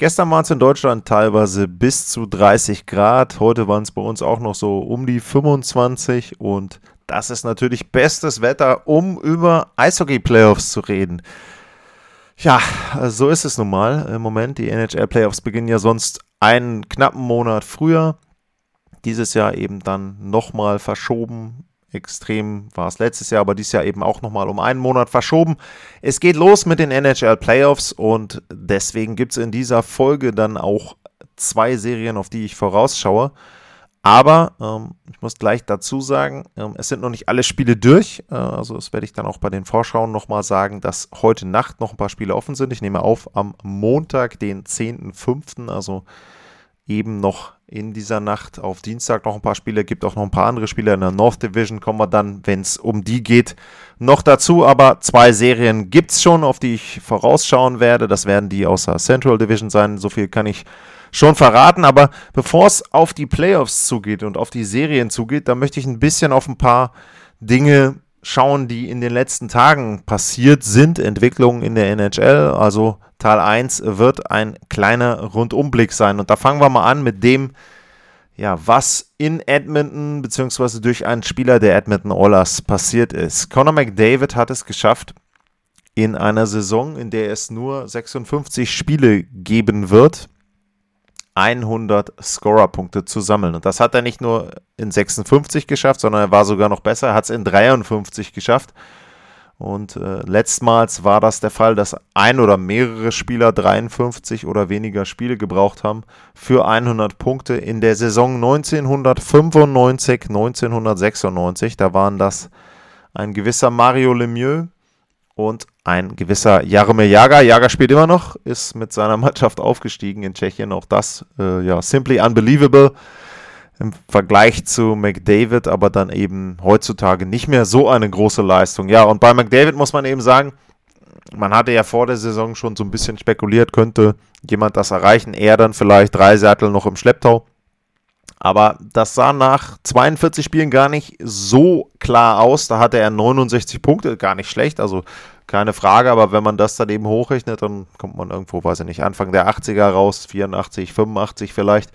Gestern waren es in Deutschland teilweise bis zu 30 Grad, heute waren es bei uns auch noch so um die 25 und das ist natürlich bestes Wetter, um über Eishockey-Playoffs zu reden. Ja, so ist es nun mal im Moment. Die NHL-Playoffs beginnen ja sonst einen knappen Monat früher. Dieses Jahr eben dann nochmal verschoben Extrem war es letztes Jahr, aber dieses Jahr eben auch nochmal um einen Monat verschoben. Es geht los mit den NHL Playoffs und deswegen gibt es in dieser Folge dann auch zwei Serien, auf die ich vorausschaue. Aber ähm, ich muss gleich dazu sagen, ähm, es sind noch nicht alle Spiele durch. Äh, also das werde ich dann auch bei den Vorschauen nochmal sagen, dass heute Nacht noch ein paar Spiele offen sind. Ich nehme auf am Montag, den 10.05., also eben noch in dieser Nacht auf Dienstag noch ein paar Spiele, gibt auch noch ein paar andere Spiele in der North Division, kommen wir dann, wenn es um die geht, noch dazu. Aber zwei Serien gibt es schon, auf die ich vorausschauen werde. Das werden die aus der Central Division sein. So viel kann ich schon verraten. Aber bevor es auf die Playoffs zugeht und auf die Serien zugeht, da möchte ich ein bisschen auf ein paar Dinge schauen, die in den letzten Tagen passiert sind, Entwicklungen in der NHL. Also Teil 1 wird ein kleiner Rundumblick sein. Und da fangen wir mal an mit dem, ja, was in Edmonton beziehungsweise durch einen Spieler der Edmonton Oilers passiert ist. Conor McDavid hat es geschafft, in einer Saison, in der es nur 56 Spiele geben wird, 100 Scorerpunkte zu sammeln. Und das hat er nicht nur in 56 geschafft, sondern er war sogar noch besser. Er hat es in 53 geschafft. Und äh, letztmals war das der Fall, dass ein oder mehrere Spieler 53 oder weniger Spiele gebraucht haben für 100 Punkte in der Saison 1995, 1996. Da waren das ein gewisser Mario Lemieux und ein gewisser Jaromir Jager. Jager spielt immer noch, ist mit seiner Mannschaft aufgestiegen in Tschechien. Auch das, äh, ja, simply unbelievable im Vergleich zu McDavid, aber dann eben heutzutage nicht mehr so eine große Leistung. Ja, und bei McDavid muss man eben sagen, man hatte ja vor der Saison schon so ein bisschen spekuliert, könnte jemand das erreichen, er dann vielleicht drei Sattel noch im Schlepptau. Aber das sah nach 42 Spielen gar nicht so klar aus. Da hatte er 69 Punkte, gar nicht schlecht, also keine Frage. Aber wenn man das dann eben hochrechnet, dann kommt man irgendwo, weiß ich nicht, Anfang der 80er raus, 84, 85 vielleicht.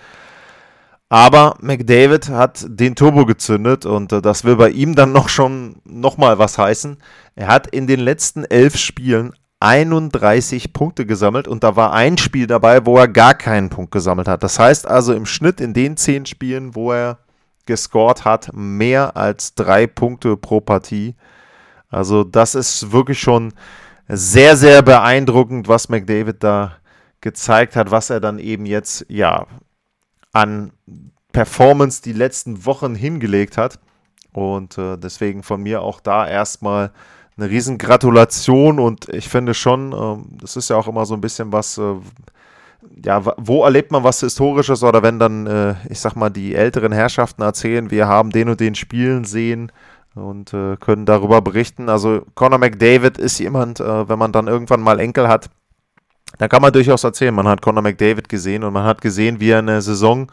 Aber McDavid hat den Turbo gezündet und äh, das will bei ihm dann noch schon nochmal was heißen. Er hat in den letzten elf Spielen 31 Punkte gesammelt und da war ein Spiel dabei, wo er gar keinen Punkt gesammelt hat. Das heißt also im Schnitt in den zehn Spielen, wo er gescored hat, mehr als drei Punkte pro Partie. Also das ist wirklich schon sehr, sehr beeindruckend, was McDavid da gezeigt hat, was er dann eben jetzt, ja, an Performance die letzten Wochen hingelegt hat. Und äh, deswegen von mir auch da erstmal eine riesen Gratulation und ich finde schon, äh, das ist ja auch immer so ein bisschen was, äh, ja, wo erlebt man was Historisches oder wenn dann, äh, ich sag mal, die älteren Herrschaften erzählen, wir haben den und den Spielen sehen und äh, können darüber berichten. Also Conor McDavid ist jemand, wenn man dann irgendwann mal Enkel hat, da kann man durchaus erzählen, man hat Conor McDavid gesehen und man hat gesehen, wie er eine Saison,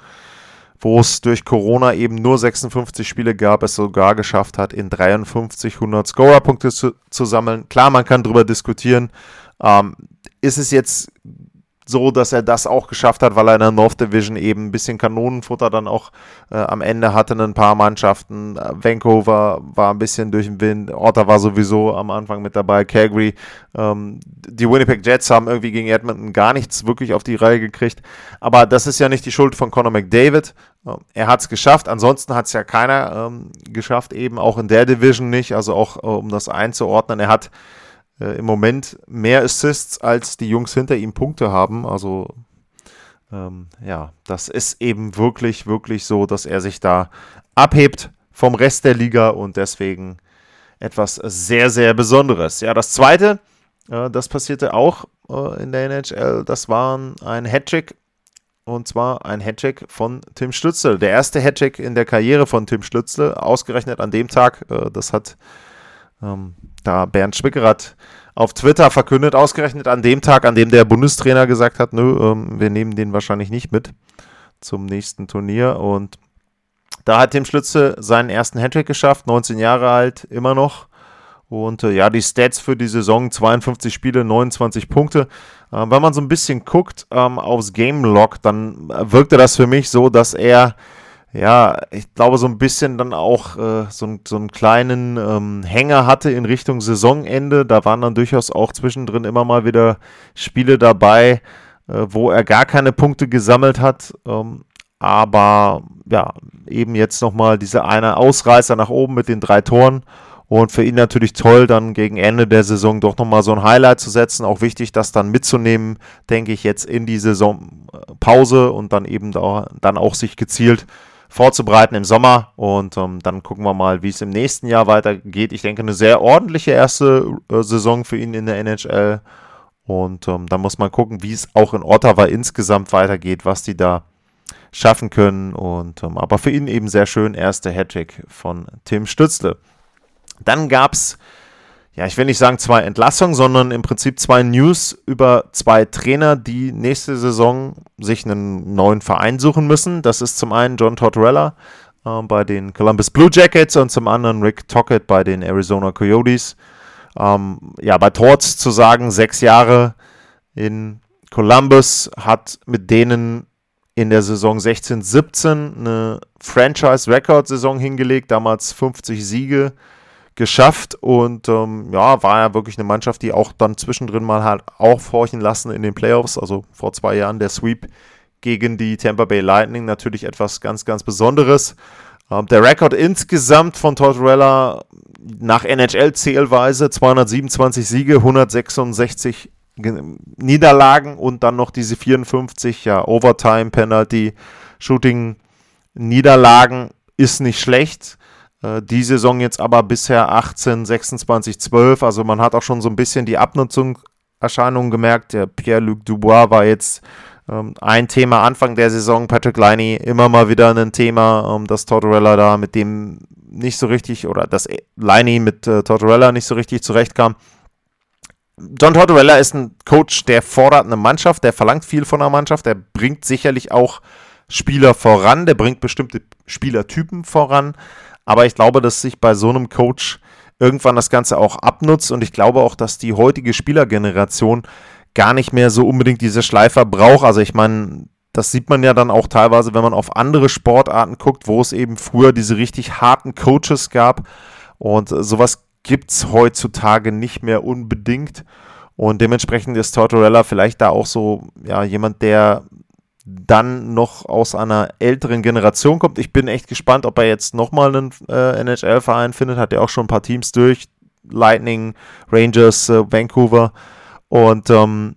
wo es durch Corona eben nur 56 Spiele gab, es sogar geschafft hat, in 53 100 Scorerpunkte zu, zu sammeln. Klar, man kann darüber diskutieren, ähm, ist es jetzt so, dass er das auch geschafft hat, weil er in der North Division eben ein bisschen Kanonenfutter dann auch äh, am Ende hatte, ein paar Mannschaften. Äh, Vancouver war ein bisschen durch den Wind, Ottawa war sowieso am Anfang mit dabei, Calgary. Ähm, die Winnipeg Jets haben irgendwie gegen Edmonton gar nichts wirklich auf die Reihe gekriegt. Aber das ist ja nicht die Schuld von Conor McDavid. Ähm, er hat es geschafft, ansonsten hat es ja keiner ähm, geschafft, eben auch in der Division nicht, also auch äh, um das einzuordnen. Er hat äh, im Moment mehr Assists, als die Jungs hinter ihm Punkte haben. Also ähm, ja, das ist eben wirklich, wirklich so, dass er sich da abhebt vom Rest der Liga und deswegen etwas sehr, sehr Besonderes. Ja, das zweite, äh, das passierte auch äh, in der NHL, das war ein Hattrick und zwar ein Hattrick von Tim Stützle. Der erste Hattrick in der Karriere von Tim Stützle, ausgerechnet an dem Tag. Äh, das hat ähm, da Bernd Schwickerath auf Twitter verkündet, ausgerechnet an dem Tag, an dem der Bundestrainer gesagt hat, nö, ähm, wir nehmen den wahrscheinlich nicht mit zum nächsten Turnier. Und da hat Tim Schlütze seinen ersten Hattrick geschafft, 19 Jahre alt, immer noch. Und äh, ja, die Stats für die Saison, 52 Spiele, 29 Punkte. Äh, wenn man so ein bisschen guckt ähm, aufs Game Log, dann wirkte das für mich so, dass er, ja, ich glaube, so ein bisschen dann auch äh, so, so, einen kleinen ähm, Hänger hatte in Richtung Saisonende. Da waren dann durchaus auch zwischendrin immer mal wieder Spiele dabei, äh, wo er gar keine Punkte gesammelt hat. Ähm, aber ja, eben jetzt nochmal dieser eine Ausreißer nach oben mit den drei Toren. Und für ihn natürlich toll, dann gegen Ende der Saison doch nochmal so ein Highlight zu setzen. Auch wichtig, das dann mitzunehmen, denke ich, jetzt in die Saisonpause und dann eben da, dann auch sich gezielt vorzubereiten im Sommer. Und ähm, dann gucken wir mal, wie es im nächsten Jahr weitergeht. Ich denke, eine sehr ordentliche erste äh, Saison für ihn in der NHL. Und ähm, dann muss man gucken, wie es auch in Ottawa insgesamt weitergeht, was die da schaffen können. Und ähm, aber für ihn eben sehr schön, erste Hattrick von Tim Stützle. Dann gab es, ja, ich will nicht sagen zwei Entlassungen, sondern im Prinzip zwei News über zwei Trainer, die nächste Saison sich einen neuen Verein suchen müssen. Das ist zum einen John Tortorella äh, bei den Columbus Blue Jackets und zum anderen Rick Tockett bei den Arizona Coyotes. Ähm, ja, bei Torts zu sagen, sechs Jahre in Columbus hat mit denen in der Saison 16-17 eine Franchise-Record-Saison hingelegt, damals 50 Siege geschafft und ähm, ja, war ja wirklich eine Mannschaft, die auch dann zwischendrin mal halt aufhorchen lassen in den Playoffs. Also vor zwei Jahren der Sweep gegen die Tampa Bay Lightning natürlich etwas ganz, ganz Besonderes. Ähm, der Rekord insgesamt von Tortorella nach NHL-Zählweise 227 Siege, 166 Niederlagen und dann noch diese 54 ja, Overtime-Penalty, Shooting-Niederlagen ist nicht schlecht. Äh, die Saison jetzt aber bisher 18, 26, 12. Also man hat auch schon so ein bisschen die Abnutzungserscheinungen gemerkt. Der Pierre-Luc Dubois war jetzt ähm, ein Thema Anfang der Saison. Patrick Liney immer mal wieder ein Thema, ähm, dass Tortorella da mit dem nicht so richtig oder dass Liney mit äh, Tortorella nicht so richtig zurechtkam. John Tortorella ist ein Coach, der fordert eine Mannschaft, der verlangt viel von einer Mannschaft, der bringt sicherlich auch Spieler voran, der bringt bestimmte Spielertypen voran. Aber ich glaube, dass sich bei so einem Coach irgendwann das Ganze auch abnutzt und ich glaube auch, dass die heutige Spielergeneration gar nicht mehr so unbedingt diese Schleifer braucht. Also ich meine, das sieht man ja dann auch teilweise, wenn man auf andere Sportarten guckt, wo es eben früher diese richtig harten Coaches gab. Und sowas gibt es heutzutage nicht mehr unbedingt. Und dementsprechend ist Tortorella vielleicht da auch so, ja, jemand, der dann noch aus einer älteren Generation kommt. Ich bin echt gespannt, ob er jetzt nochmal einen äh, NHL-Verein findet. Hat ja auch schon ein paar Teams durch. Lightning, Rangers, äh, Vancouver. Und ähm,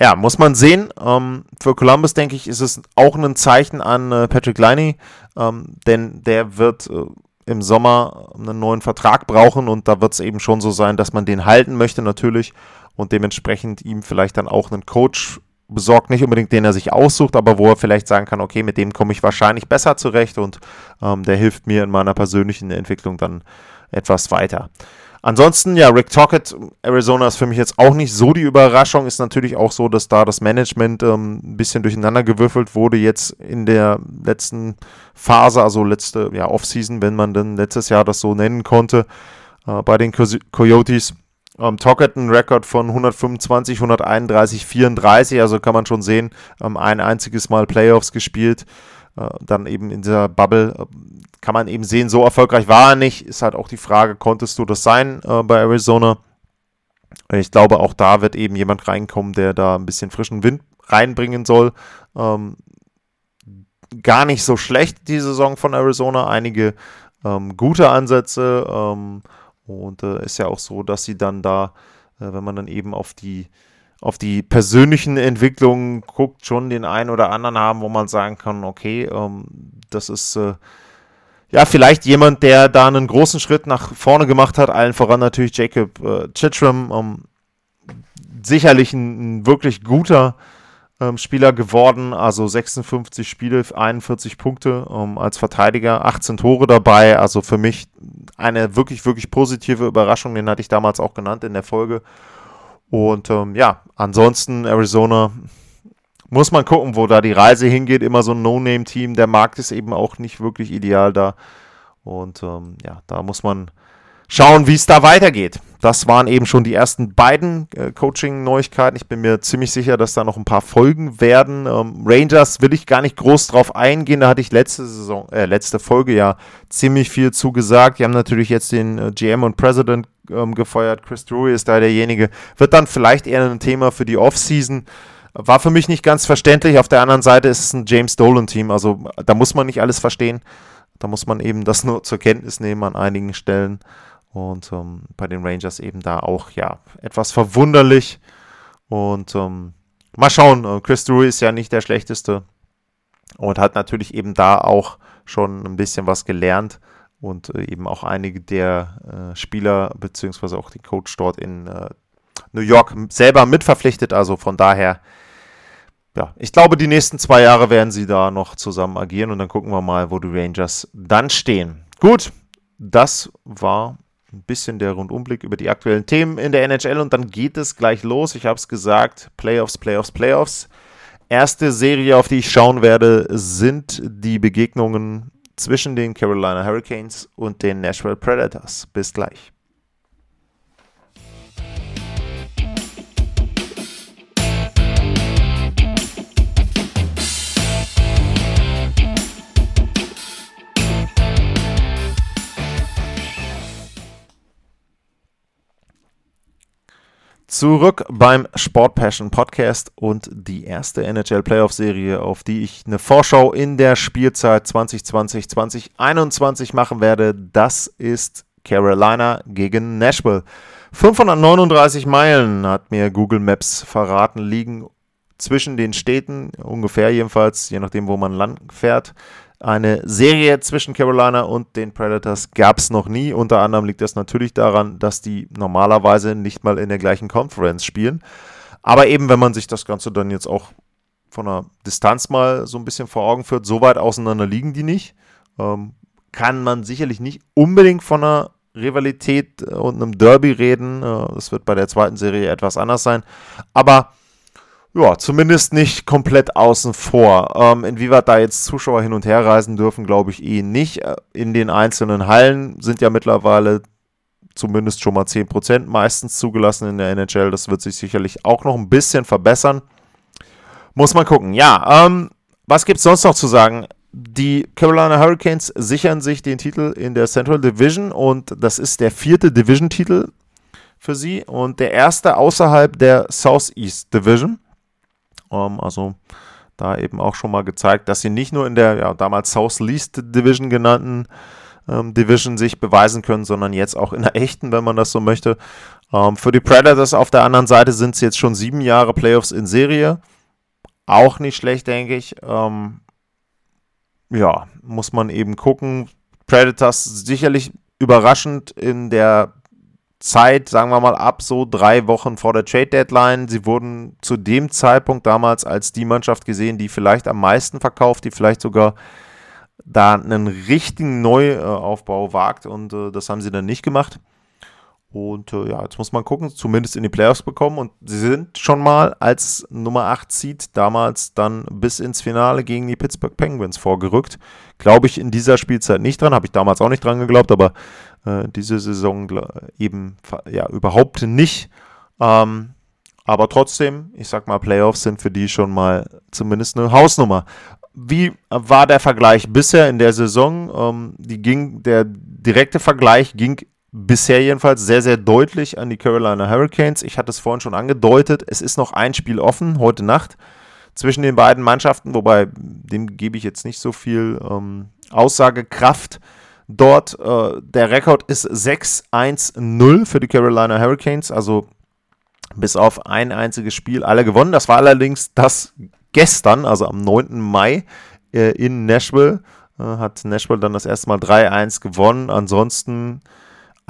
ja, muss man sehen. Ähm, für Columbus, denke ich, ist es auch ein Zeichen an äh, Patrick Liney, ähm, denn der wird äh, im Sommer einen neuen Vertrag brauchen und da wird es eben schon so sein, dass man den halten möchte natürlich und dementsprechend ihm vielleicht dann auch einen Coach besorgt, nicht unbedingt den er sich aussucht, aber wo er vielleicht sagen kann, okay, mit dem komme ich wahrscheinlich besser zurecht und ähm, der hilft mir in meiner persönlichen Entwicklung dann etwas weiter. Ansonsten, ja, Rick Tockett, Arizona ist für mich jetzt auch nicht so die Überraschung. Ist natürlich auch so, dass da das Management ähm, ein bisschen durcheinander gewürfelt wurde jetzt in der letzten Phase, also letzte ja, Offseason, wenn man denn letztes Jahr das so nennen konnte, äh, bei den Co Coyotes. Ähm, Tockett ein Rekord von 125, 131, 34, also kann man schon sehen, ähm, ein einziges Mal Playoffs gespielt. Äh, dann eben in dieser Bubble äh, kann man eben sehen, so erfolgreich war er nicht. Ist halt auch die Frage, konntest du das sein äh, bei Arizona? Ich glaube, auch da wird eben jemand reinkommen, der da ein bisschen frischen Wind reinbringen soll. Ähm, gar nicht so schlecht die Saison von Arizona. Einige ähm, gute Ansätze. Ähm, und äh, ist ja auch so, dass sie dann da, äh, wenn man dann eben auf die auf die persönlichen Entwicklungen guckt, schon den einen oder anderen haben, wo man sagen kann, okay, ähm, das ist äh, ja vielleicht jemand, der da einen großen Schritt nach vorne gemacht hat, allen voran natürlich Jacob äh, Chitram, ähm, sicherlich ein, ein wirklich guter ähm, Spieler geworden. Also 56 Spiele, 41 Punkte ähm, als Verteidiger, 18 Tore dabei. Also für mich eine wirklich, wirklich positive Überraschung. Den hatte ich damals auch genannt in der Folge. Und ähm, ja, ansonsten Arizona muss man gucken, wo da die Reise hingeht. Immer so ein No-Name-Team. Der Markt ist eben auch nicht wirklich ideal da. Und ähm, ja, da muss man schauen, wie es da weitergeht. Das waren eben schon die ersten beiden äh, Coaching-Neuigkeiten. Ich bin mir ziemlich sicher, dass da noch ein paar Folgen werden. Ähm, Rangers will ich gar nicht groß drauf eingehen. Da hatte ich letzte Saison, äh, letzte Folge ja ziemlich viel zugesagt. Die haben natürlich jetzt den äh, GM und President ähm, gefeuert. Chris Drury ist da derjenige. Wird dann vielleicht eher ein Thema für die Offseason. War für mich nicht ganz verständlich. Auf der anderen Seite ist es ein James Dolan-Team. Also da muss man nicht alles verstehen. Da muss man eben das nur zur Kenntnis nehmen an einigen Stellen. Und ähm, bei den Rangers eben da auch, ja, etwas verwunderlich. Und ähm, mal schauen, äh, Chris Drury ist ja nicht der schlechteste und hat natürlich eben da auch schon ein bisschen was gelernt und äh, eben auch einige der äh, Spieler beziehungsweise auch den Coach dort in äh, New York selber mitverpflichtet. Also von daher, ja, ich glaube, die nächsten zwei Jahre werden sie da noch zusammen agieren und dann gucken wir mal, wo die Rangers dann stehen. Gut, das war ein bisschen der Rundumblick über die aktuellen Themen in der NHL und dann geht es gleich los. Ich habe es gesagt, Playoffs, Playoffs, Playoffs. Erste Serie, auf die ich schauen werde, sind die Begegnungen zwischen den Carolina Hurricanes und den Nashville Predators. Bis gleich. Zurück beim Sport Passion Podcast und die erste NHL Playoff Serie, auf die ich eine Vorschau in der Spielzeit 2020-2021 machen werde, das ist Carolina gegen Nashville. 539 Meilen hat mir Google Maps verraten, liegen zwischen den Städten, ungefähr jedenfalls, je nachdem, wo man lang fährt. Eine Serie zwischen Carolina und den Predators gab es noch nie. Unter anderem liegt das natürlich daran, dass die normalerweise nicht mal in der gleichen Conference spielen. Aber eben, wenn man sich das Ganze dann jetzt auch von der Distanz mal so ein bisschen vor Augen führt, so weit auseinander liegen die nicht. Ähm, kann man sicherlich nicht unbedingt von einer Rivalität und einem Derby reden. Äh, das wird bei der zweiten Serie etwas anders sein. Aber ja, zumindest nicht komplett außen vor. Ähm, inwieweit da jetzt Zuschauer hin und her reisen dürfen, glaube ich eh nicht. Äh, in den einzelnen Hallen sind ja mittlerweile zumindest schon mal 10% meistens zugelassen in der NHL. Das wird sich sicherlich auch noch ein bisschen verbessern. Muss man gucken. Ja, ähm, was gibt es sonst noch zu sagen? Die Carolina Hurricanes sichern sich den Titel in der Central Division und das ist der vierte Division-Titel für sie und der erste außerhalb der Southeast Division. Ähm, also da eben auch schon mal gezeigt, dass sie nicht nur in der ja, damals South Least Division genannten ähm, Division sich beweisen können, sondern jetzt auch in der echten, wenn man das so möchte. Ähm, für die Predators auf der anderen Seite sind es jetzt schon sieben Jahre Playoffs in Serie. Auch nicht schlecht, denke ich. Ähm, ja, muss man eben gucken. Predators sicherlich überraschend in der Zeit, sagen wir mal, ab so drei Wochen vor der Trade Deadline. Sie wurden zu dem Zeitpunkt damals als die Mannschaft gesehen, die vielleicht am meisten verkauft, die vielleicht sogar da einen richtigen Neuaufbau wagt und äh, das haben sie dann nicht gemacht. Und äh, ja, jetzt muss man gucken, zumindest in die Playoffs bekommen. Und sie sind schon mal als Nummer 8 Seed damals dann bis ins Finale gegen die Pittsburgh Penguins vorgerückt. Glaube ich in dieser Spielzeit nicht dran, habe ich damals auch nicht dran geglaubt, aber äh, diese Saison eben ja überhaupt nicht. Ähm, aber trotzdem, ich sag mal, Playoffs sind für die schon mal zumindest eine Hausnummer. Wie war der Vergleich bisher in der Saison? Ähm, die ging, der direkte Vergleich ging bisher jedenfalls sehr, sehr deutlich an die Carolina Hurricanes. Ich hatte es vorhin schon angedeutet, es ist noch ein Spiel offen heute Nacht zwischen den beiden Mannschaften, wobei dem gebe ich jetzt nicht so viel ähm, Aussagekraft dort. Äh, der Rekord ist 6-1-0 für die Carolina Hurricanes, also bis auf ein einziges Spiel alle gewonnen. Das war allerdings das gestern, also am 9. Mai äh, in Nashville. Äh, hat Nashville dann das erste Mal 3-1 gewonnen. Ansonsten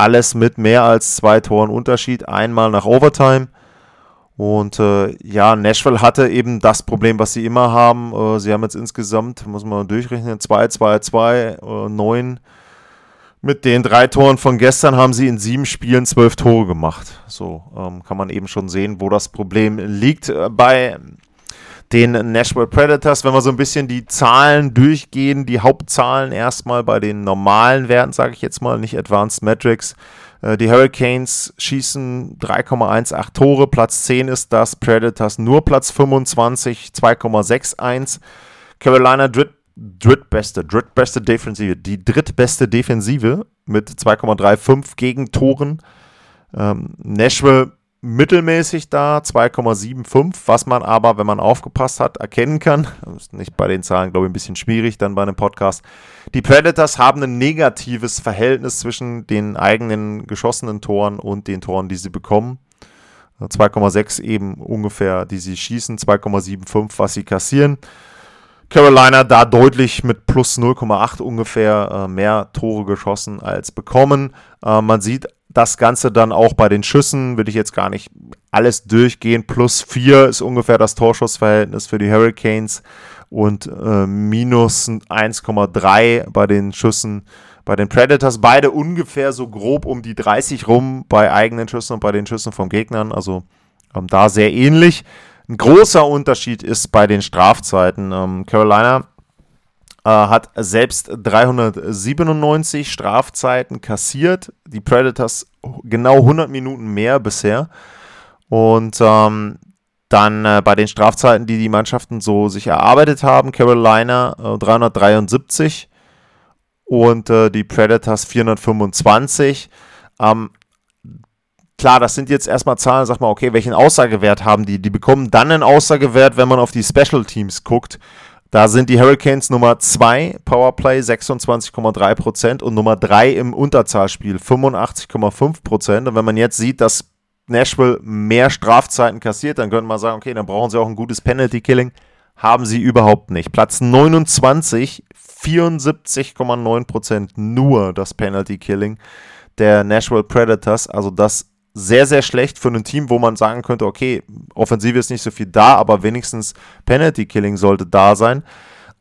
alles mit mehr als zwei Toren Unterschied. Einmal nach Overtime. Und äh, ja, Nashville hatte eben das Problem, was sie immer haben. Äh, sie haben jetzt insgesamt, muss man durchrechnen, 2, 2, 2, 9. Mit den drei Toren von gestern haben sie in sieben Spielen zwölf Tore gemacht. So ähm, kann man eben schon sehen, wo das Problem liegt. Äh, bei den Nashville Predators, wenn wir so ein bisschen die Zahlen durchgehen, die Hauptzahlen erstmal bei den normalen Werten, sage ich jetzt mal, nicht Advanced Metrics. Äh, die Hurricanes schießen 3,18 Tore, Platz 10 ist das, Predators nur Platz 25, 2,61. Carolina dritt, drittbeste, drittbeste Defensive, die drittbeste Defensive mit 2,35 Gegentoren. Ähm, Nashville mittelmäßig da, 2,75, was man aber, wenn man aufgepasst hat, erkennen kann. Das ist nicht bei den Zahlen, glaube ich, ein bisschen schwierig dann bei einem Podcast. Die Predators haben ein negatives Verhältnis zwischen den eigenen geschossenen Toren und den Toren, die sie bekommen. 2,6 eben ungefähr, die sie schießen, 2,75, was sie kassieren. Carolina da deutlich mit plus 0,8 ungefähr äh, mehr Tore geschossen als bekommen. Äh, man sieht das Ganze dann auch bei den Schüssen, will ich jetzt gar nicht alles durchgehen. Plus 4 ist ungefähr das Torschussverhältnis für die Hurricanes und äh, minus 1,3 bei den Schüssen bei den Predators. Beide ungefähr so grob um die 30 rum bei eigenen Schüssen und bei den Schüssen von Gegnern. Also ähm, da sehr ähnlich. Ein großer Unterschied ist bei den Strafzeiten. Ähm, Carolina hat selbst 397 Strafzeiten kassiert. Die Predators genau 100 Minuten mehr bisher. Und ähm, dann äh, bei den Strafzeiten, die die Mannschaften so sich erarbeitet haben, Carolina äh, 373 und äh, die Predators 425. Ähm, klar, das sind jetzt erstmal Zahlen, sag mal, okay, welchen Aussagewert haben die? Die bekommen dann einen Aussagewert, wenn man auf die Special Teams guckt. Da sind die Hurricanes Nummer 2, Powerplay 26,3% und Nummer 3 im Unterzahlspiel 85,5%. Und wenn man jetzt sieht, dass Nashville mehr Strafzeiten kassiert, dann könnte man sagen, okay, dann brauchen sie auch ein gutes Penalty-Killing. Haben sie überhaupt nicht. Platz 29, 74,9% nur das Penalty-Killing der Nashville Predators. Also das sehr, sehr schlecht für ein Team, wo man sagen könnte, okay, Offensive ist nicht so viel da, aber wenigstens Penalty Killing sollte da sein.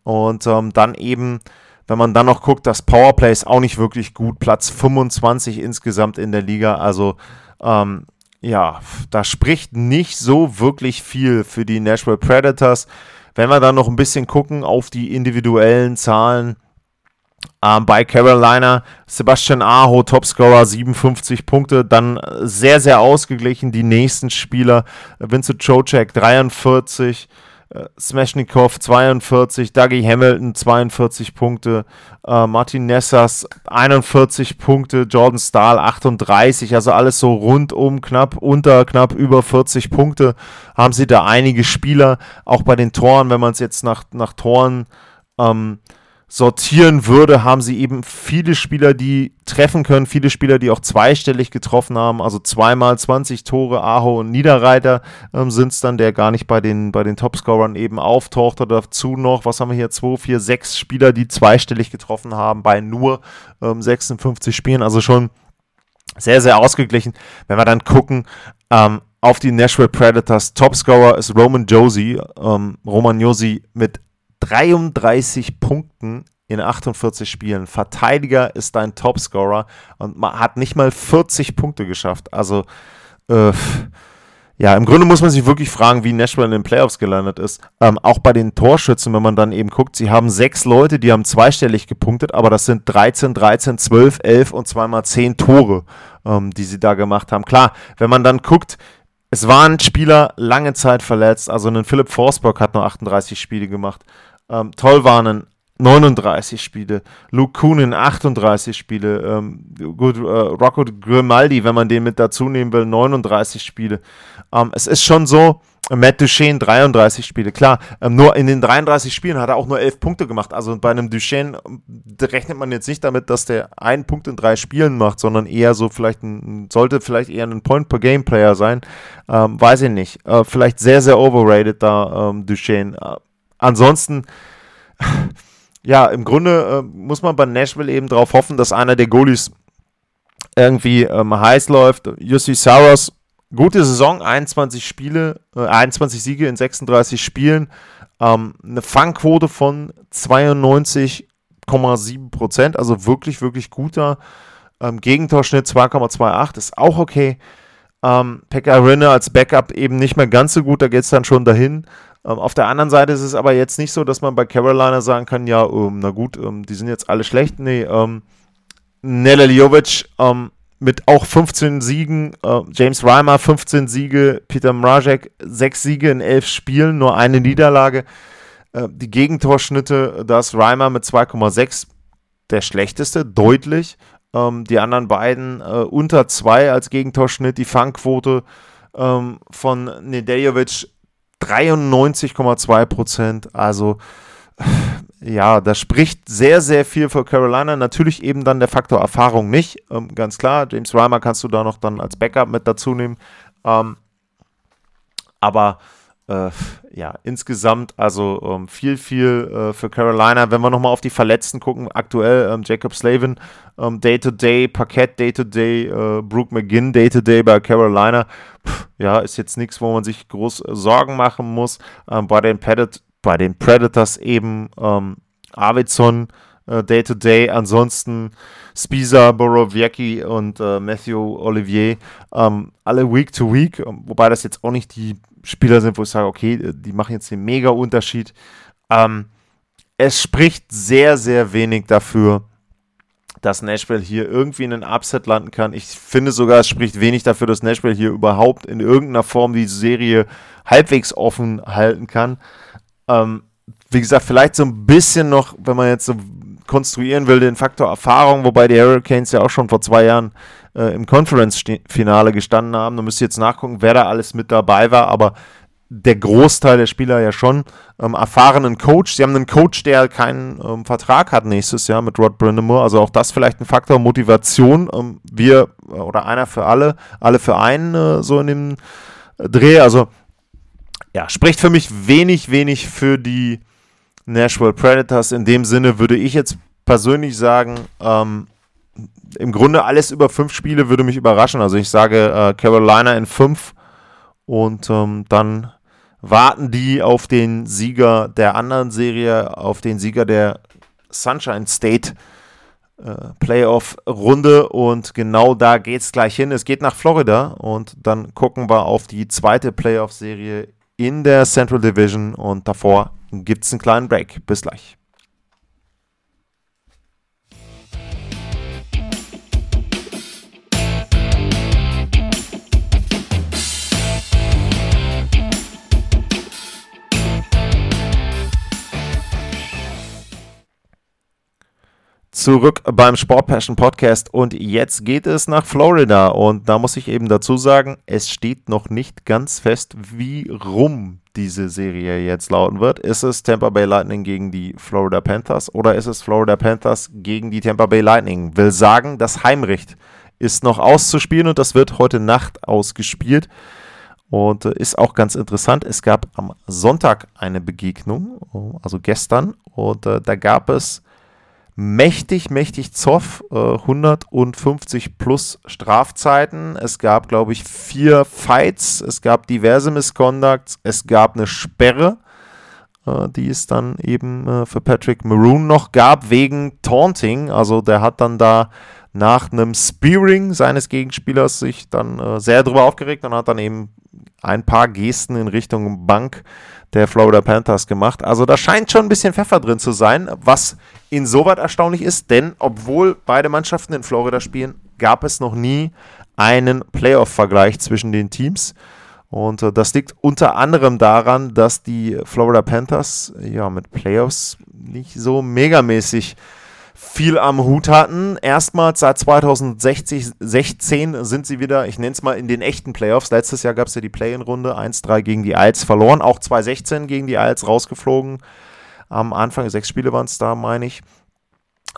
Und ähm, dann eben, wenn man dann noch guckt, das Powerplay ist auch nicht wirklich gut. Platz 25 insgesamt in der Liga. Also ähm, ja, da spricht nicht so wirklich viel für die Nashville Predators. Wenn wir dann noch ein bisschen gucken auf die individuellen Zahlen, ähm, bei Carolina Sebastian Aho, Topscorer, 57 Punkte. Dann sehr, sehr ausgeglichen die nächsten Spieler. Vincent Trocek, 43. Äh, Smeshnikov 42, Dougie Hamilton 42 Punkte, äh, Martin Nessas 41 Punkte, Jordan Stahl 38, also alles so rundum knapp unter, knapp über 40 Punkte haben sie da einige Spieler, auch bei den Toren, wenn man es jetzt nach, nach Toren ähm, sortieren würde, haben sie eben viele Spieler, die treffen können, viele Spieler, die auch zweistellig getroffen haben, also zweimal 20 Tore, Aho und Niederreiter ähm, sind es dann, der gar nicht bei den, bei den Topscorern eben auftaucht. Oder dazu noch, was haben wir hier, 2, 4, 6 Spieler, die zweistellig getroffen haben bei nur ähm, 56 Spielen, also schon sehr, sehr ausgeglichen. Wenn wir dann gucken, ähm, auf die Nashville Predators. Topscorer ist Roman Josie, ähm, Roman Josie mit 33 Punkten in 48 Spielen. Verteidiger ist dein Topscorer und man hat nicht mal 40 Punkte geschafft. Also, äh, ja, im Grunde muss man sich wirklich fragen, wie Nashville in den Playoffs gelandet ist. Ähm, auch bei den Torschützen, wenn man dann eben guckt, sie haben sechs Leute, die haben zweistellig gepunktet, aber das sind 13, 13, 12, 11 und zweimal 10 Tore, ähm, die sie da gemacht haben. Klar, wenn man dann guckt, es waren Spieler lange Zeit verletzt, also ein Philipp Forsberg hat nur 38 Spiele gemacht. Ähm, toll waren 39 Spiele, Luke Kuhn 38 Spiele, ähm, gut, äh, Rocco Grimaldi, wenn man den mit dazu nehmen will, 39 Spiele. Ähm, es ist schon so, Matt Duchesne 33 Spiele, klar, ähm, nur in den 33 Spielen hat er auch nur 11 Punkte gemacht. Also bei einem Duchesne ähm, rechnet man jetzt nicht damit, dass der einen Punkt in drei Spielen macht, sondern eher so vielleicht ein, sollte vielleicht eher ein Point-per-Game-Player sein. Ähm, weiß ich nicht. Äh, vielleicht sehr, sehr overrated da, ähm, Duchesne. Äh, ansonsten, ja, im Grunde äh, muss man bei Nashville eben darauf hoffen, dass einer der Goalies irgendwie ähm, heiß läuft. Jussi Saros gute Saison, 21 Spiele, äh, 21 Siege in 36 Spielen, ähm, eine Fangquote von 92,7 Prozent, also wirklich, wirklich guter. Ähm, Gegentorschnitt 2,28 ist auch okay. Ähm, Pekka Rinne als Backup eben nicht mehr ganz so gut, da geht es dann schon dahin. Ähm, auf der anderen Seite ist es aber jetzt nicht so, dass man bei Carolina sagen kann, ja, ähm, na gut, ähm, die sind jetzt alle schlecht. Nee, ähm, Jovic ähm, mit auch 15 Siegen, äh, James Reimer 15 Siege, Peter Mrazek 6 Siege in 11 Spielen, nur eine Niederlage. Äh, die Gegentorschnitte, da ist Reimer mit 2,6 der schlechteste, deutlich. Ähm, die anderen beiden äh, unter 2 als Gegentorschnitt. Die Fangquote ähm, von Nedeljovic 93,2 Prozent. Also ja, das spricht sehr, sehr viel für Carolina. Natürlich eben dann der Faktor Erfahrung nicht. Ähm, ganz klar, James Reimer kannst du da noch dann als Backup mit dazu nehmen. Ähm, aber äh, ja, insgesamt also ähm, viel, viel äh, für Carolina. Wenn wir nochmal auf die Verletzten gucken, aktuell ähm, Jacob Slavin, ähm, Day-to-Day, Parkett Day-to-Day, äh, Brooke McGinn Day-to-Day bei Carolina. Pff, ja, ist jetzt nichts, wo man sich groß äh, Sorgen machen muss. Ähm, bei, den Predat bei den Predators eben ähm, Arvidsson, äh, Day-to-Day, ansonsten Spisa, Borowiecki und äh, Matthew Olivier, ähm, alle Week-to-Week, -Week, wobei das jetzt auch nicht die Spieler sind, wo ich sage, okay, die machen jetzt den mega Unterschied. Ähm, es spricht sehr, sehr wenig dafür, dass Nashville hier irgendwie in einen Upset landen kann. Ich finde sogar, es spricht wenig dafür, dass Nashville hier überhaupt in irgendeiner Form die Serie halbwegs offen halten kann. Ähm, wie gesagt, vielleicht so ein bisschen noch, wenn man jetzt so konstruieren will, den Faktor Erfahrung, wobei die Hurricanes ja auch schon vor zwei Jahren äh, im Conference-Finale gestanden haben. Da müsst ihr jetzt nachgucken, wer da alles mit dabei war, aber der Großteil der Spieler ja schon ähm, erfahrenen Coach. Sie haben einen Coach, der keinen ähm, Vertrag hat nächstes Jahr mit Rod Brindamore. Also auch das vielleicht ein Faktor Motivation. Ähm, wir äh, oder einer für alle, alle für einen äh, so in dem Dreh. Also ja, spricht für mich wenig, wenig für die Nashville Predators. In dem Sinne würde ich jetzt persönlich sagen, ähm, im Grunde alles über fünf Spiele würde mich überraschen. Also ich sage äh, Carolina in fünf und ähm, dann warten die auf den Sieger der anderen Serie, auf den Sieger der Sunshine State äh, Playoff-Runde und genau da geht es gleich hin. Es geht nach Florida und dann gucken wir auf die zweite Playoff-Serie in der Central Division und davor gibt es einen kleinen Break. Bis gleich. zurück beim Sport Passion Podcast und jetzt geht es nach Florida und da muss ich eben dazu sagen, es steht noch nicht ganz fest, wie rum diese Serie jetzt lauten wird. Ist es Tampa Bay Lightning gegen die Florida Panthers oder ist es Florida Panthers gegen die Tampa Bay Lightning? Will sagen, das Heimrecht ist noch auszuspielen und das wird heute Nacht ausgespielt. Und äh, ist auch ganz interessant. Es gab am Sonntag eine Begegnung, also gestern, und äh, da gab es mächtig, mächtig Zoff, äh, 150 plus Strafzeiten. Es gab, glaube ich, vier Fights, es gab diverse Misconducts, es gab eine Sperre, äh, die es dann eben äh, für Patrick Maroon noch gab, wegen Taunting. Also der hat dann da nach einem Spearing seines Gegenspielers sich dann äh, sehr darüber aufgeregt und hat dann eben ein paar Gesten in Richtung Bank der Florida Panthers gemacht. Also da scheint schon ein bisschen Pfeffer drin zu sein, was insoweit erstaunlich ist, denn obwohl beide Mannschaften in Florida spielen, gab es noch nie einen Playoff-Vergleich zwischen den Teams. Und äh, das liegt unter anderem daran, dass die Florida Panthers ja mit Playoffs nicht so megamäßig viel am Hut hatten. Erstmals seit 2016 sind sie wieder, ich nenne es mal, in den echten Playoffs. Letztes Jahr gab es ja die Play-in-Runde, 1-3 gegen die Isles verloren, auch 2016 gegen die Isles rausgeflogen. Am Anfang, sechs Spiele waren es da, meine ich.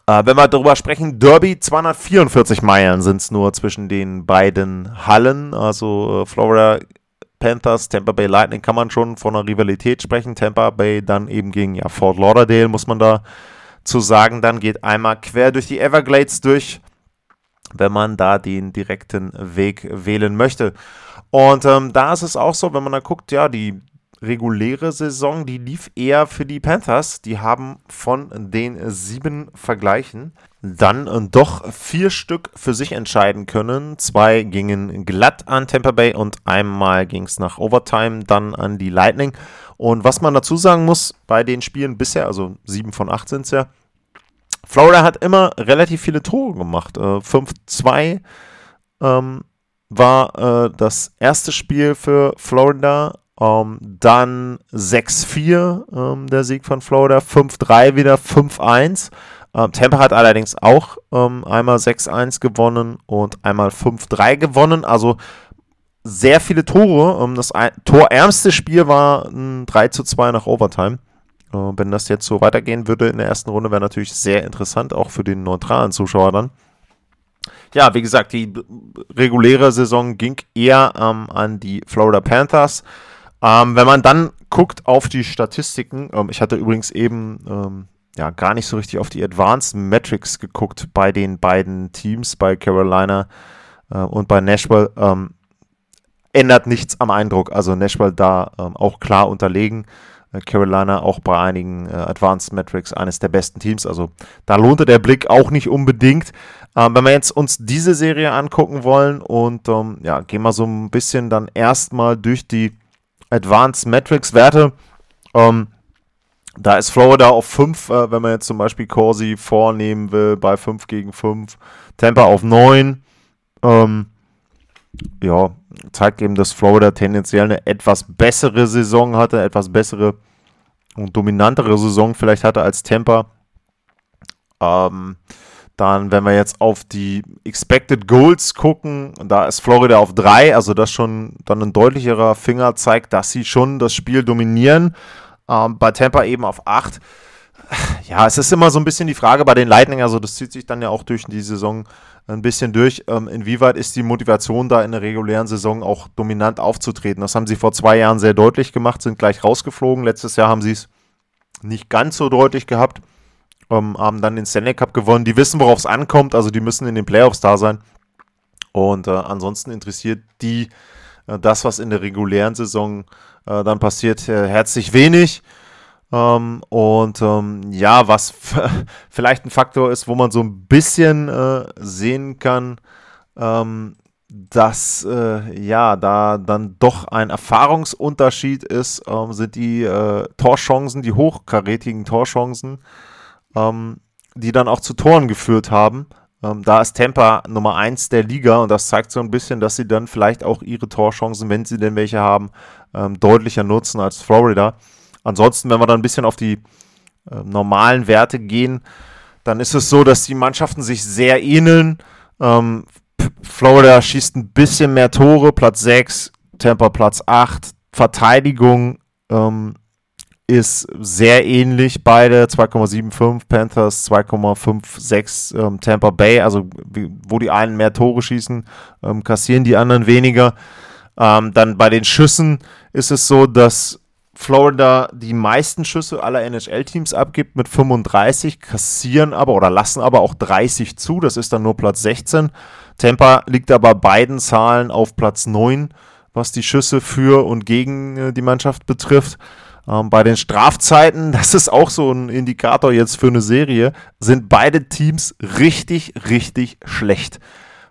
Äh, wenn wir darüber sprechen, Derby, 244 Meilen sind es nur zwischen den beiden Hallen. Also äh, Florida Panthers, Tampa Bay Lightning kann man schon von einer Rivalität sprechen. Tampa Bay dann eben gegen ja, Fort Lauderdale, muss man da zu sagen. Dann geht einmal quer durch die Everglades durch wenn man da den direkten Weg wählen möchte. Und ähm, da ist es auch so, wenn man da guckt, ja, die reguläre Saison, die lief eher für die Panthers. Die haben von den sieben Vergleichen dann äh, doch vier Stück für sich entscheiden können. Zwei gingen glatt an Tampa Bay und einmal ging es nach Overtime dann an die Lightning. Und was man dazu sagen muss, bei den Spielen bisher, also sieben von acht sind es ja, Florida hat immer relativ viele Tore gemacht. Äh, 5-2 ähm, war äh, das erste Spiel für Florida. Ähm, dann 6-4 ähm, der Sieg von Florida. 5-3 wieder, 5-1. Ähm, Tampa hat allerdings auch ähm, einmal 6-1 gewonnen und einmal 5-3 gewonnen. Also sehr viele Tore. Ähm, das torärmste Spiel war ein 3-2 nach Overtime. Äh, wenn das jetzt so weitergehen würde in der ersten Runde, wäre natürlich sehr interessant, auch für den neutralen Zuschauer dann. Ja, wie gesagt, die reguläre Saison ging eher ähm, an die Florida Panthers. Ähm, wenn man dann guckt auf die Statistiken, ähm, ich hatte übrigens eben ähm, ja gar nicht so richtig auf die Advanced Metrics geguckt bei den beiden Teams, bei Carolina äh, und bei Nashville. Ähm, ändert nichts am Eindruck. Also Nashville da ähm, auch klar unterlegen. Äh, Carolina auch bei einigen äh, Advanced Metrics eines der besten Teams. Also da lohnte der Blick auch nicht unbedingt. Ähm, wenn wir jetzt uns diese Serie angucken wollen und ähm, ja, gehen wir so ein bisschen dann erstmal durch die Advanced Metrics Werte. Ähm, da ist Florida auf 5, äh, wenn man jetzt zum Beispiel Corsi vornehmen will, bei 5 gegen 5. Tampa auf 9. Ähm, ja, zeigt eben, dass Florida tendenziell eine etwas bessere Saison hatte, etwas bessere und dominantere Saison vielleicht hatte als Tampa. Ähm, dann, wenn wir jetzt auf die Expected Goals gucken, da ist Florida auf 3, also das schon dann ein deutlicherer Finger zeigt, dass sie schon das Spiel dominieren. Ähm, bei Tampa eben auf 8. Ja, es ist immer so ein bisschen die Frage bei den Lightning, also das zieht sich dann ja auch durch die Saison ein bisschen durch. Ähm, inwieweit ist die Motivation da in der regulären Saison auch dominant aufzutreten? Das haben sie vor zwei Jahren sehr deutlich gemacht, sind gleich rausgeflogen. Letztes Jahr haben sie es nicht ganz so deutlich gehabt, ähm, haben dann den Stanley Cup gewonnen. Die wissen, worauf es ankommt, also die müssen in den Playoffs da sein. Und äh, ansonsten interessiert die äh, das, was in der regulären Saison äh, dann passiert, äh, herzlich wenig. Ähm, und ähm, ja, was vielleicht ein Faktor ist, wo man so ein bisschen äh, sehen kann, ähm, dass äh, ja da dann doch ein Erfahrungsunterschied ist, ähm, sind die äh, Torchancen, die hochkarätigen Torchancen, ähm, die dann auch zu Toren geführt haben. Ähm, da ist Tampa Nummer 1 der Liga und das zeigt so ein bisschen, dass sie dann vielleicht auch ihre Torchancen, wenn sie denn welche haben, deutlicher nutzen als Florida. Ansonsten, wenn wir dann ein bisschen auf die äh, normalen Werte gehen, dann ist es so, dass die Mannschaften sich sehr ähneln. Ähm, Florida schießt ein bisschen mehr Tore, Platz 6, Tampa Platz 8. Verteidigung ähm, ist sehr ähnlich, beide 2,75 Panthers, 2,56 ähm, Tampa Bay, also wo die einen mehr Tore schießen, ähm, kassieren die anderen weniger. Ähm, dann bei den Schüssen ist es so, dass Florida die meisten Schüsse aller NHL-Teams abgibt mit 35, kassieren aber oder lassen aber auch 30 zu. Das ist dann nur Platz 16. Tampa liegt aber beiden Zahlen auf Platz 9, was die Schüsse für und gegen äh, die Mannschaft betrifft. Ähm, bei den Strafzeiten, das ist auch so ein Indikator jetzt für eine Serie, sind beide Teams richtig, richtig schlecht.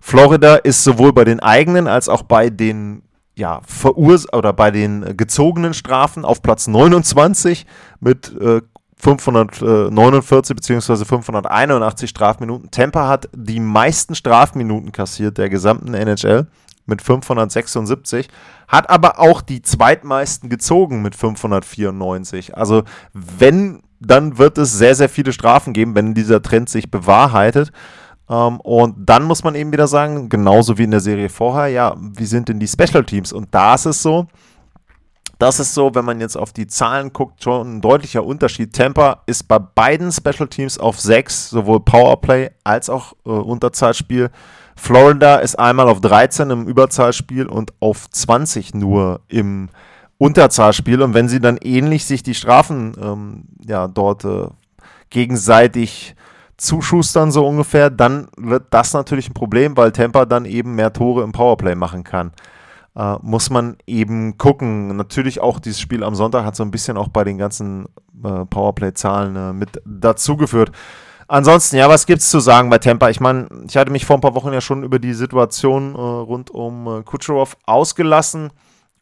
Florida ist sowohl bei den eigenen als auch bei den ja, verurs oder bei den gezogenen Strafen auf Platz 29 mit äh, 549 bzw. 581 Strafminuten. Tampa hat die meisten Strafminuten kassiert der gesamten NHL mit 576, hat aber auch die zweitmeisten gezogen mit 594. Also wenn, dann wird es sehr, sehr viele Strafen geben, wenn dieser Trend sich bewahrheitet. Ähm, und dann muss man eben wieder sagen, genauso wie in der Serie vorher, ja, wie sind denn die Special Teams? Und da ist es so, das ist so, wenn man jetzt auf die Zahlen guckt, schon ein deutlicher Unterschied. Tampa ist bei beiden Special Teams auf 6, sowohl Powerplay als auch äh, Unterzahlspiel. Florida ist einmal auf 13 im Überzahlspiel und auf 20 nur im Unterzahlspiel. Und wenn sie dann ähnlich sich die Strafen ähm, ja, dort äh, gegenseitig zuschustern, so ungefähr, dann wird das natürlich ein Problem, weil Tampa dann eben mehr Tore im Powerplay machen kann. Äh, muss man eben gucken. Natürlich auch dieses Spiel am Sonntag hat so ein bisschen auch bei den ganzen äh, Powerplay-Zahlen äh, mit dazugeführt. Ansonsten, ja, was gibt's zu sagen bei Tampa? Ich meine, ich hatte mich vor ein paar Wochen ja schon über die Situation äh, rund um äh, Kucherov ausgelassen.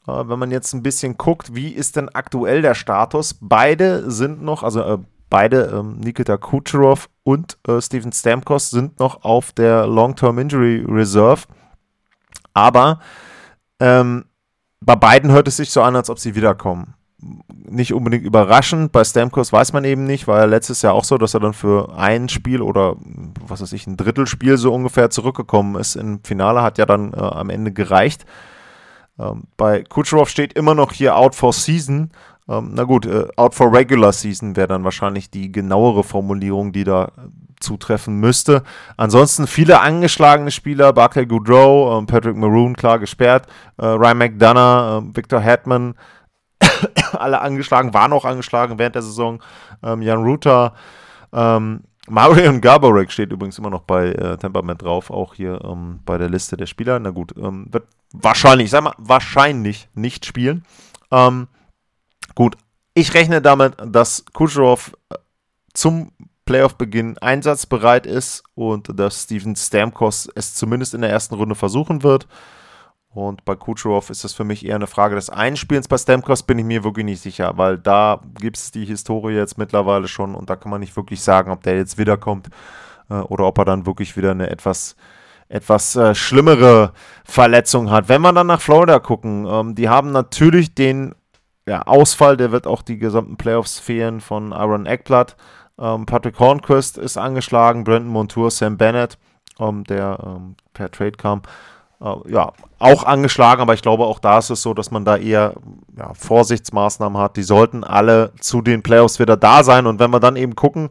Äh, wenn man jetzt ein bisschen guckt, wie ist denn aktuell der Status? Beide sind noch, also beide, ähm, Nikita Kucherov und äh, Steven Stamkos, sind noch auf der Long-Term Injury Reserve. Aber ähm, bei beiden hört es sich so an, als ob sie wiederkommen nicht unbedingt überraschend. Bei Stamkos weiß man eben nicht, war ja letztes Jahr auch so, dass er dann für ein Spiel oder was weiß ich, ein Drittelspiel so ungefähr zurückgekommen ist. Im Finale hat ja dann äh, am Ende gereicht. Ähm, bei Kucherov steht immer noch hier out for season. Ähm, na gut, äh, out for regular season wäre dann wahrscheinlich die genauere Formulierung, die da zutreffen müsste. Ansonsten viele angeschlagene Spieler, Barclay Goodrow, äh, Patrick Maroon klar gesperrt, äh, Ryan McDonough, äh, Victor Hetman, alle angeschlagen, waren auch angeschlagen während der Saison. Ähm, Jan Ruta, ähm, Marion Garborek steht übrigens immer noch bei äh, Temperament drauf, auch hier ähm, bei der Liste der Spieler. Na gut, ähm, wird wahrscheinlich, sag mal, wahrscheinlich nicht spielen. Ähm, gut, ich rechne damit, dass Kucherov äh, zum Playoff-Beginn einsatzbereit ist und dass Steven Stamkos es zumindest in der ersten Runde versuchen wird. Und bei Kucherov ist das für mich eher eine Frage des Einspielens. Bei Stamkos bin ich mir wirklich nicht sicher, weil da gibt es die Historie jetzt mittlerweile schon und da kann man nicht wirklich sagen, ob der jetzt wiederkommt äh, oder ob er dann wirklich wieder eine etwas, etwas äh, schlimmere Verletzung hat. Wenn wir dann nach Florida gucken, ähm, die haben natürlich den ja, Ausfall, der wird auch die gesamten Playoffs fehlen von Aaron Eckblatt. Ähm, Patrick Hornquist ist angeschlagen, Brandon Montour, Sam Bennett, ähm, der ähm, per Trade kam äh, ja, auch angeschlagen, aber ich glaube, auch da ist es so, dass man da eher ja, Vorsichtsmaßnahmen hat. Die sollten alle zu den Playoffs wieder da sein. Und wenn wir dann eben gucken,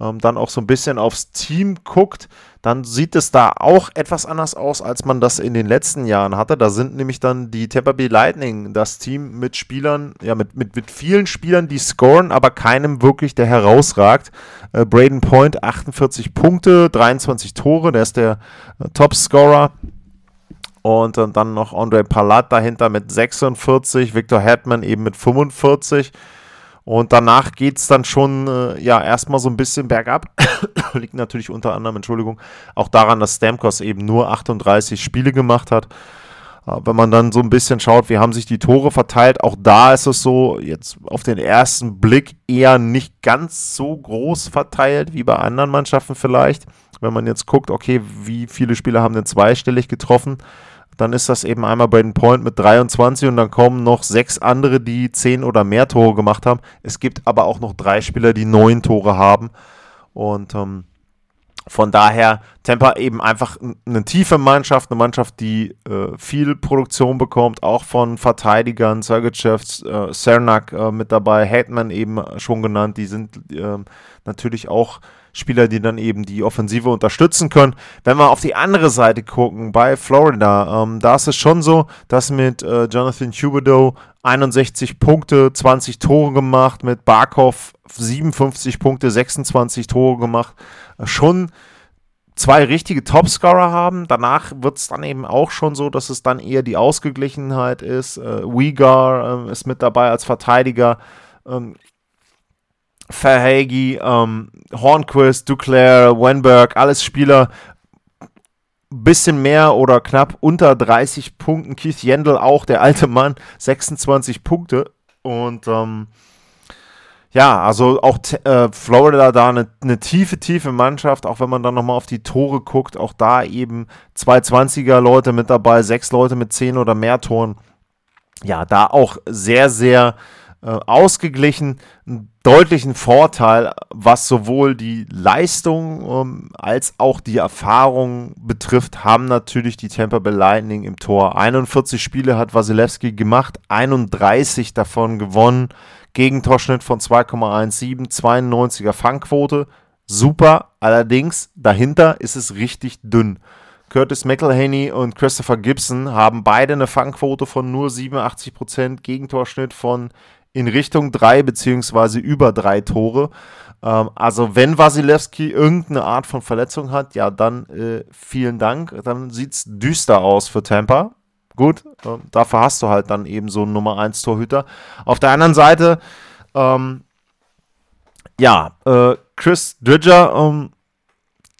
ähm, dann auch so ein bisschen aufs Team guckt, dann sieht es da auch etwas anders aus, als man das in den letzten Jahren hatte. Da sind nämlich dann die Tampa Bay Lightning das Team mit Spielern, ja, mit, mit, mit vielen Spielern, die scoren, aber keinem wirklich, der herausragt. Äh, Braden Point, 48 Punkte, 23 Tore, der ist der äh, Topscorer. Und äh, dann noch Andre Palat dahinter mit 46, Victor Hetman eben mit 45. Und danach geht es dann schon, äh, ja, erstmal so ein bisschen bergab. Liegt natürlich unter anderem, Entschuldigung, auch daran, dass Stamkos eben nur 38 Spiele gemacht hat. Äh, wenn man dann so ein bisschen schaut, wie haben sich die Tore verteilt, auch da ist es so, jetzt auf den ersten Blick eher nicht ganz so groß verteilt wie bei anderen Mannschaften vielleicht. Wenn man jetzt guckt, okay, wie viele Spieler haben denn zweistellig getroffen, dann ist das eben einmal Braden Point mit 23 und dann kommen noch sechs andere, die zehn oder mehr Tore gemacht haben. Es gibt aber auch noch drei Spieler, die neun Tore haben. Und ähm, von daher Tampa eben einfach eine tiefe Mannschaft, eine Mannschaft, die äh, viel Produktion bekommt, auch von Verteidigern, Sergeyev, äh, Cernak äh, mit dabei, Hetman eben schon genannt, die sind äh, natürlich auch Spieler, die dann eben die Offensive unterstützen können. Wenn wir auf die andere Seite gucken, bei Florida, ähm, da ist es schon so, dass mit äh, Jonathan Huberdeau 61 Punkte, 20 Tore gemacht, mit Barkov 57 Punkte, 26 Tore gemacht, äh, schon zwei richtige Topscorer haben. Danach wird es dann eben auch schon so, dass es dann eher die Ausgeglichenheit ist. Äh, Uyghur äh, ist mit dabei als Verteidiger. Ähm, Verhagi, ähm, Hornquist, Duclair, Wenberg, alles Spieler, bisschen mehr oder knapp unter 30 Punkten. Keith Yendel auch, der alte Mann, 26 Punkte. Und ähm, ja, also auch äh, Florida da eine, eine, tiefe, tiefe Mannschaft, auch wenn man dann nochmal auf die Tore guckt, auch da eben zwei 20er Leute mit dabei, sechs Leute mit zehn oder mehr Toren. Ja, da auch sehr, sehr äh, ausgeglichen, einen deutlichen Vorteil, was sowohl die Leistung ähm, als auch die Erfahrung betrifft, haben natürlich die Tampa Bay Lightning im Tor. 41 Spiele hat Wasilewski gemacht, 31 davon gewonnen, Gegentorschnitt von 2,17, 92er Fangquote. Super, allerdings dahinter ist es richtig dünn. Curtis McElhaney und Christopher Gibson haben beide eine Fangquote von nur 87%, Gegentorschnitt von in Richtung drei beziehungsweise über drei Tore. Ähm, also wenn Wasilewski irgendeine Art von Verletzung hat, ja, dann äh, vielen Dank. Dann sieht es düster aus für Tampa. Gut, äh, dafür hast du halt dann eben so einen Nummer 1 Torhüter. Auf der anderen Seite, ähm, ja, äh, Chris Dridger, ähm,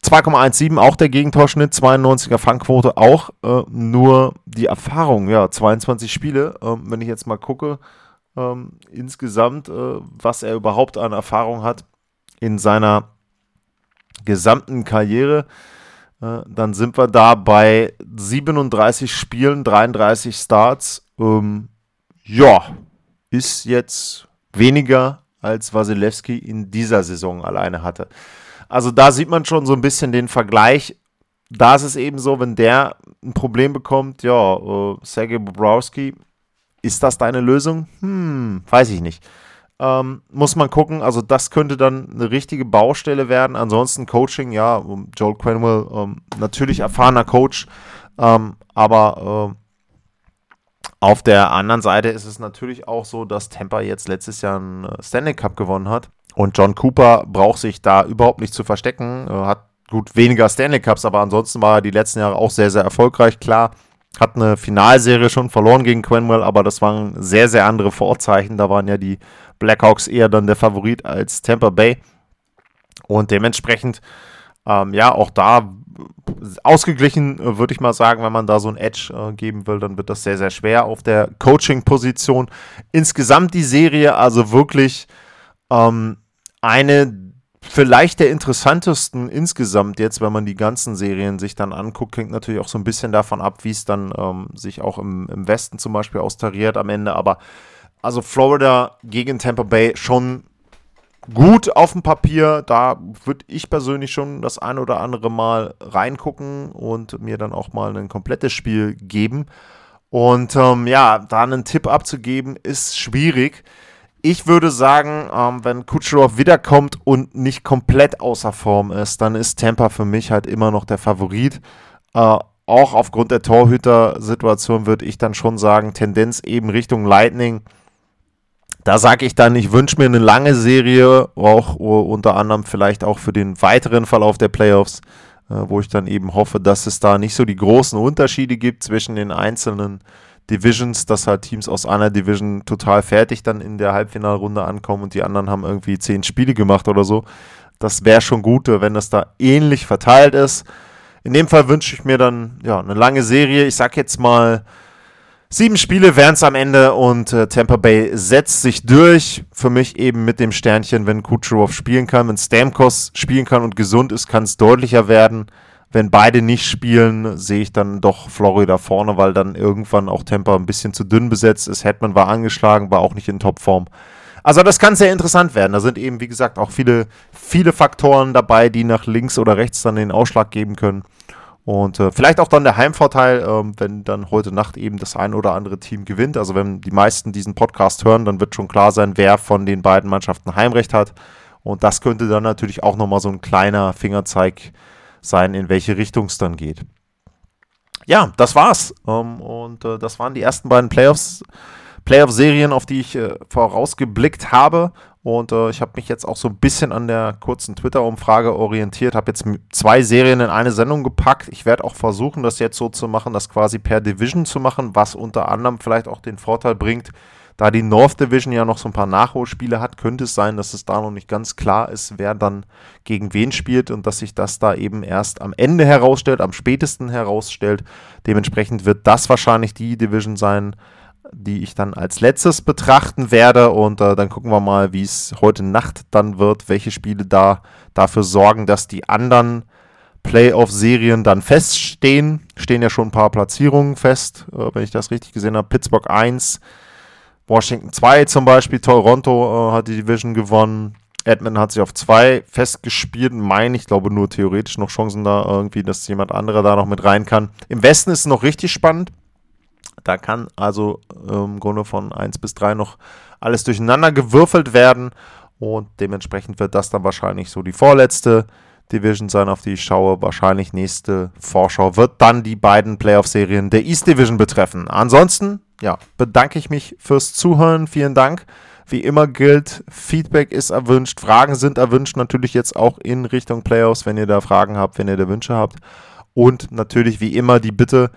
2,17 auch der Gegentorschnitt, 92er Fangquote auch, äh, nur die Erfahrung, ja, 22 Spiele, ähm, wenn ich jetzt mal gucke, ähm, insgesamt, äh, was er überhaupt an Erfahrung hat in seiner gesamten Karriere, äh, dann sind wir da bei 37 Spielen, 33 Starts. Ähm, ja, ist jetzt weniger als Wasilewski in dieser Saison alleine hatte. Also da sieht man schon so ein bisschen den Vergleich. Da ist es eben so, wenn der ein Problem bekommt, ja, äh, Sergei Bobrowski, ist das deine Lösung? Hm, weiß ich nicht. Ähm, muss man gucken. Also das könnte dann eine richtige Baustelle werden. Ansonsten Coaching, ja, Joel Quenwell, ähm, natürlich erfahrener Coach, ähm, aber äh, auf der anderen Seite ist es natürlich auch so, dass Tampa jetzt letztes Jahr einen äh, Stanley Cup gewonnen hat. Und John Cooper braucht sich da überhaupt nicht zu verstecken. Er hat gut weniger Stanley Cups, aber ansonsten war er die letzten Jahre auch sehr, sehr erfolgreich. Klar, hat eine Finalserie schon verloren gegen Quenwell, aber das waren sehr, sehr andere Vorzeichen. Da waren ja die Blackhawks eher dann der Favorit als Tampa Bay. Und dementsprechend, ähm, ja, auch da ausgeglichen, äh, würde ich mal sagen, wenn man da so ein Edge äh, geben will, dann wird das sehr, sehr schwer auf der Coaching-Position. Insgesamt die Serie, also wirklich ähm, eine vielleicht der interessantesten insgesamt jetzt, wenn man die ganzen Serien sich dann anguckt, hängt natürlich auch so ein bisschen davon ab, wie es dann ähm, sich auch im, im Westen zum Beispiel austariert am Ende. Aber also Florida gegen Tampa Bay schon gut auf dem Papier. Da würde ich persönlich schon das ein oder andere Mal reingucken und mir dann auch mal ein komplettes Spiel geben. Und ähm, ja, da einen Tipp abzugeben, ist schwierig. Ich würde sagen, ähm, wenn Kucherov wiederkommt und nicht komplett außer Form ist, dann ist Tampa für mich halt immer noch der Favorit. Äh, auch aufgrund der Torhüter-Situation würde ich dann schon sagen, Tendenz eben Richtung Lightning. Da sage ich dann, ich wünsche mir eine lange Serie, auch unter anderem vielleicht auch für den weiteren Verlauf der Playoffs, äh, wo ich dann eben hoffe, dass es da nicht so die großen Unterschiede gibt zwischen den einzelnen Divisions, dass halt Teams aus einer Division total fertig dann in der Halbfinalrunde ankommen und die anderen haben irgendwie zehn Spiele gemacht oder so. Das wäre schon gut, wenn das da ähnlich verteilt ist. In dem Fall wünsche ich mir dann ja eine lange Serie. Ich sag jetzt mal Sieben Spiele wären es am Ende und äh, Tampa Bay setzt sich durch. Für mich eben mit dem Sternchen, wenn Kucherov spielen kann. Wenn Stamkos spielen kann und gesund ist, kann es deutlicher werden. Wenn beide nicht spielen, sehe ich dann doch Florida vorne, weil dann irgendwann auch Tampa ein bisschen zu dünn besetzt ist. Hetman war angeschlagen, war auch nicht in Topform. Also das kann sehr interessant werden. Da sind eben, wie gesagt, auch viele, viele Faktoren dabei, die nach links oder rechts dann den Ausschlag geben können. Und äh, vielleicht auch dann der Heimvorteil, ähm, wenn dann heute Nacht eben das ein oder andere Team gewinnt. Also wenn die meisten diesen Podcast hören, dann wird schon klar sein, wer von den beiden Mannschaften Heimrecht hat. Und das könnte dann natürlich auch nochmal so ein kleiner Fingerzeig sein, in welche Richtung es dann geht. Ja, das war's. Ähm, und äh, das waren die ersten beiden Playoffs. Playoff-Serien, auf die ich äh, vorausgeblickt habe. Und äh, ich habe mich jetzt auch so ein bisschen an der kurzen Twitter-Umfrage orientiert, habe jetzt zwei Serien in eine Sendung gepackt. Ich werde auch versuchen, das jetzt so zu machen, das quasi per Division zu machen, was unter anderem vielleicht auch den Vorteil bringt, da die North Division ja noch so ein paar Nachholspiele hat, könnte es sein, dass es da noch nicht ganz klar ist, wer dann gegen wen spielt und dass sich das da eben erst am Ende herausstellt, am spätesten herausstellt. Dementsprechend wird das wahrscheinlich die Division sein, die ich dann als letztes betrachten werde. Und äh, dann gucken wir mal, wie es heute Nacht dann wird, welche Spiele da dafür sorgen, dass die anderen Playoff-Serien dann feststehen. Stehen ja schon ein paar Platzierungen fest, äh, wenn ich das richtig gesehen habe. Pittsburgh 1, Washington 2 zum Beispiel, Toronto äh, hat die Division gewonnen. Edmund hat sich auf 2 festgespielt, meine ich, glaube nur theoretisch noch Chancen da irgendwie, dass jemand anderer da noch mit rein kann. Im Westen ist es noch richtig spannend. Da kann also im Grunde von 1 bis 3 noch alles durcheinander gewürfelt werden und dementsprechend wird das dann wahrscheinlich so die vorletzte Division sein, auf die ich schaue. Wahrscheinlich nächste Vorschau wird dann die beiden Playoff-Serien der East Division betreffen. Ansonsten, ja, bedanke ich mich fürs Zuhören. Vielen Dank Wie immer gilt, Feedback ist erwünscht, Fragen sind erwünscht, natürlich jetzt auch in Richtung Playoffs, wenn ihr da Fragen habt, wenn ihr da Wünsche habt. Und natürlich wie immer die Bitte,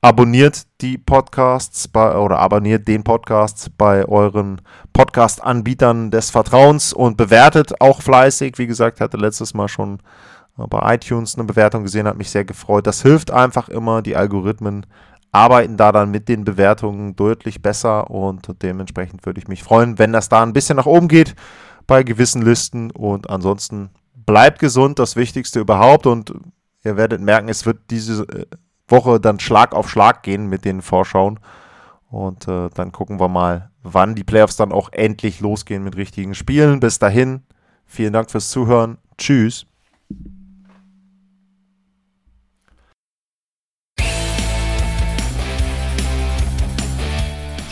abonniert die Podcasts bei, oder abonniert den Podcast bei euren Podcast-Anbietern des Vertrauens und bewertet auch fleißig. Wie gesagt, hatte letztes Mal schon bei iTunes eine Bewertung gesehen, hat mich sehr gefreut. Das hilft einfach immer. Die Algorithmen arbeiten da dann mit den Bewertungen deutlich besser und dementsprechend würde ich mich freuen, wenn das da ein bisschen nach oben geht bei gewissen Listen und ansonsten bleibt gesund, das Wichtigste überhaupt und ihr werdet merken, es wird diese äh, Woche dann Schlag auf Schlag gehen mit den Vorschauen. Und äh, dann gucken wir mal, wann die Playoffs dann auch endlich losgehen mit richtigen Spielen. Bis dahin, vielen Dank fürs Zuhören. Tschüss.